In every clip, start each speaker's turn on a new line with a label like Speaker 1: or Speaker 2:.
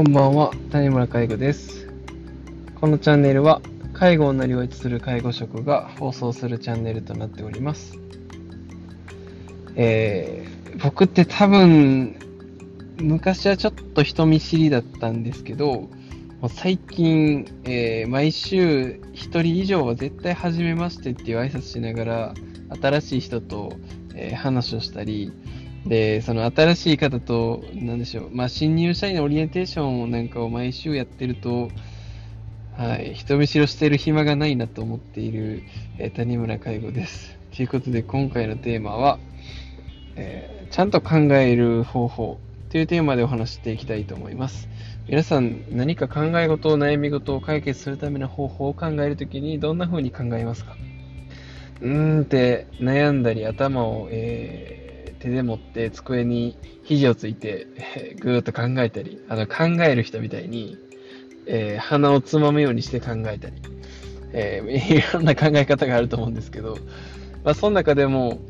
Speaker 1: こんばんは、谷村介護です。このチャンネルは、介護をなりわいとする介護職が放送するチャンネルとなっております。えー、僕って多分、昔はちょっと人見知りだったんですけど、もう最近、えー毎週一人以上は絶対初めましてっていう挨拶しながら、新しい人と、えー話をしたり、で、その新しい方と、なんでしょう、まあ、新入社員のオリエンテーションなんかを毎週やってると、はい、人見知りをしている暇がないなと思っている、えー谷村介護です。ということで、今回のテーマは、えーちゃんと考える方法というテーマでお話ししていきたいと思います。皆さん、何か考え事、悩み事を解決するための方法を考えるときに、どんな風に考えますか？うーんって悩んだり頭を、えー手で持って机に肘をついて、えーぐーっと考えたり、あの考える人みたいに、えー鼻をつまむようにして考えたり、えーいろんな考え方があると思うんですけど、まあ、その中でも、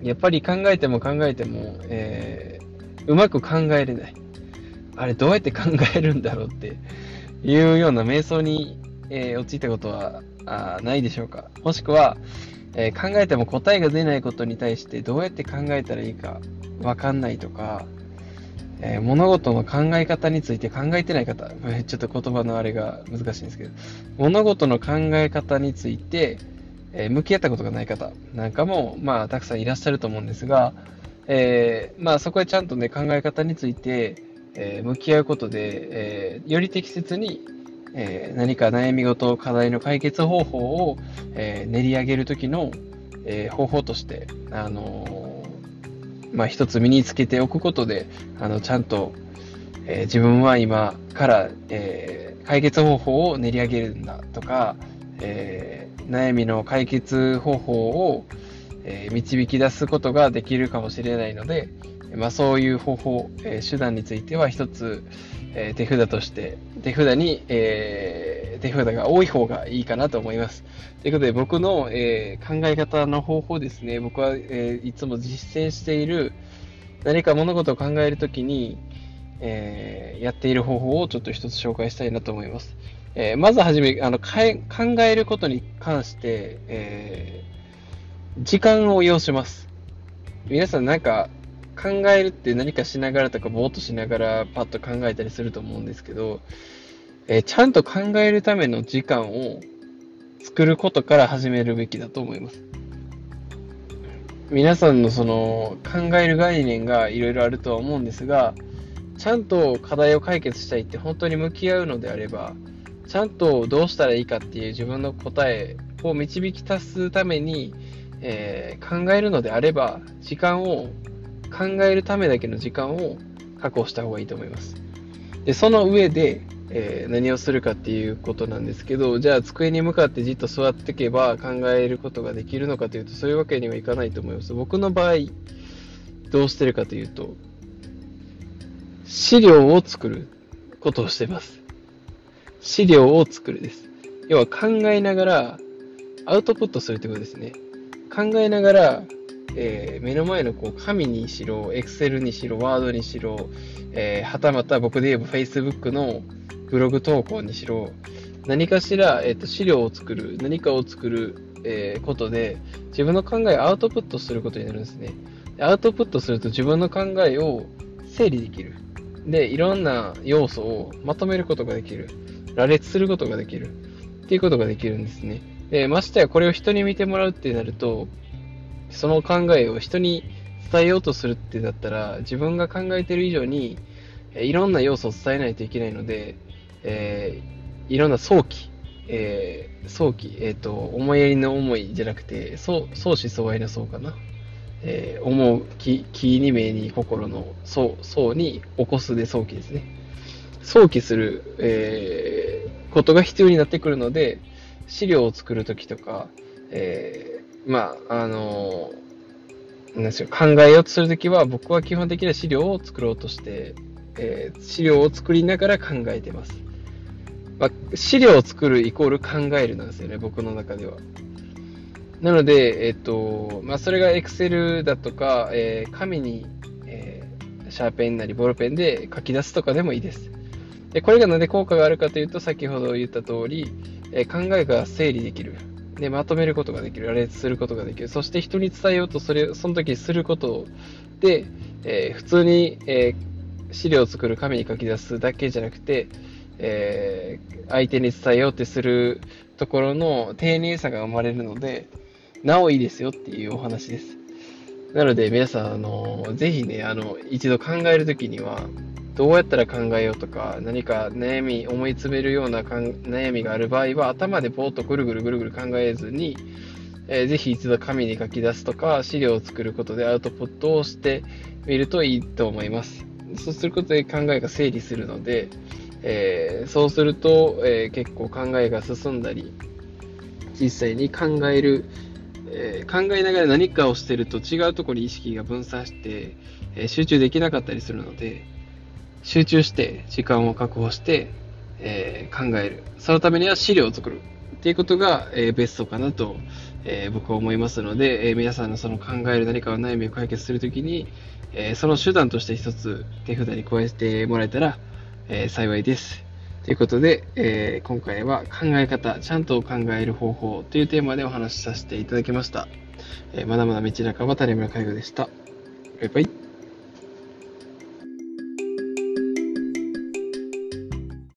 Speaker 1: やっぱり考えても考えても、えーうまく考えれない。あれ、どうやって考えるんだろうっていうような瞑想に、えー陥ったことはあないでしょうか。もしくは、えー考えても答えが出ないことに対してどうやって考えたらいいかわかんないとか、えー物事の考え方について考えてない方、えちょっと言葉のあれが難しいんですけど、物事の考え方について、え向き合ったことがない方なんかも、まあ、たくさんいらっしゃると思うんですが、えーまあ、そこでちゃんとね、考え方について、え向き合うことで、えより適切に、えー何か悩み事、課題の解決方法を、えー練り上げるときの、えー方法として、あのまあ、一つ身につけておくことで、あの、ちゃんと、え自分は今から、え解決方法を練り上げるんだとか、え悩みの解決方法を、え導き出すことができるかもしれないので、まあ、そういう方法、え手段については一つ、えー手札として、手札に、えー手札が多い方がいいかなと思います。ということで、僕の、えー考え方の方法ですね、僕は、えいつも実践している、何か物事を考えるときに、えやっている方法をちょっと一つ紹介したいなと思います。えまずはじめ、あの、かえ考えることに関して、え時間を要します。皆さんなんか、考えるって何かしながらとか、ぼーっとしながらパッと考えたりすると思うんですけど、えーちゃんと考えるための時間を作ることから始めるべきだと思います。皆さんのその考える概念がいろいろあるとは思うんですが、ちゃんと課題を解決したいって本当に向き合うのであれば、ちゃんとどうしたらいいかっていう自分の答えを導き出すために、えー考えるのであれば、時間を、考えるためだけの時間を確保した方がいいと思います。で、その上で、えー何をするかっていうことなんですけど、じゃあ机に向かってじっと座っていけば考えることができるのかというと、そういうわけにはいかないと思います。僕の場合、どうしてるかというと、資料を作ることをしてます。資料を作るです。要は考えながらアウトプットするってことですね。考えながら、えー目の前のこう紙にしろ、Excel にしろ、Word にしろ、えーはたまた僕で言えば Facebook のブログ投稿にしろ、何かしら、えーと資料を作る、何かを作る、えーことで、自分の考えをアウトプットすることになるんですね。アウトプットすると自分の考えを整理できる。で、いろんな要素をまとめることができる。羅列することができる。っていうことができるんですね。で、ましてやこれを人に見てもらうってなると、その考えを人に伝えようとするってなったら、自分が考えてる以上に、いろんな要素を伝えないといけないので、えーいろんな早期、えー早期、えっ、と、思いやりの思いじゃなくて、そう相思相愛の相かな。えー思う、気、気に目に心の相、相に起こすで早期ですね。早期する、えーことが必要になってくるので、資料を作るときとか、えーまあ、あのなんで、考えようとするときは、僕は基本的には資料を作ろうとして、えー資料を作りながら考えてます。まあ、資料を作るイコール考えるなんですよね、僕の中では。なので、えっと、まあ、それが Excel だとか、えー紙に、えーシャーペンなりボールペンで書き出すとかでもいいです。でこれがなんで効果があるかというと、先ほど言った通り、え考えが整理できる。で、まとめることができる。羅列することができる。そして人に伝えようと、それ、その時することで、えー、普通に、えー、資料を作る紙に書き出すだけじゃなくて、えー、相手に伝えようってするところの丁寧さが生まれるので、なおいいですよっていうお話です。なので皆さん、あの、ぜひね、あの、一度考えるときには、どうやったら考えようとか、何か悩み、思い詰めるような悩みがある場合は、頭でぼーっとぐるぐるぐるぐる考えずに、えー、ぜひ一度紙に書き出すとか、資料を作ることでアウトプットをしてみるといいと思います。そうすることで考えが整理するので、えー、そうすると、えー、結構考えが進んだり、実際に考える、え考えながら何かをしてると違うところに意識が分散して、え集中できなかったりするので、集中して時間を確保して、えー、考える。そのためには資料を作る。っていうことが、え、ベストかなと、え、僕は思いますので、え皆さんのその考える何かを悩みを解決するときに、えその手段として一つ手札に加えてもらえたら、え幸いです。ということで、え今回は考え方、ちゃんと考える方法というテーマでお話しさせていただきました。えまだまだ道半ば、谷村介護でした。バイバイ。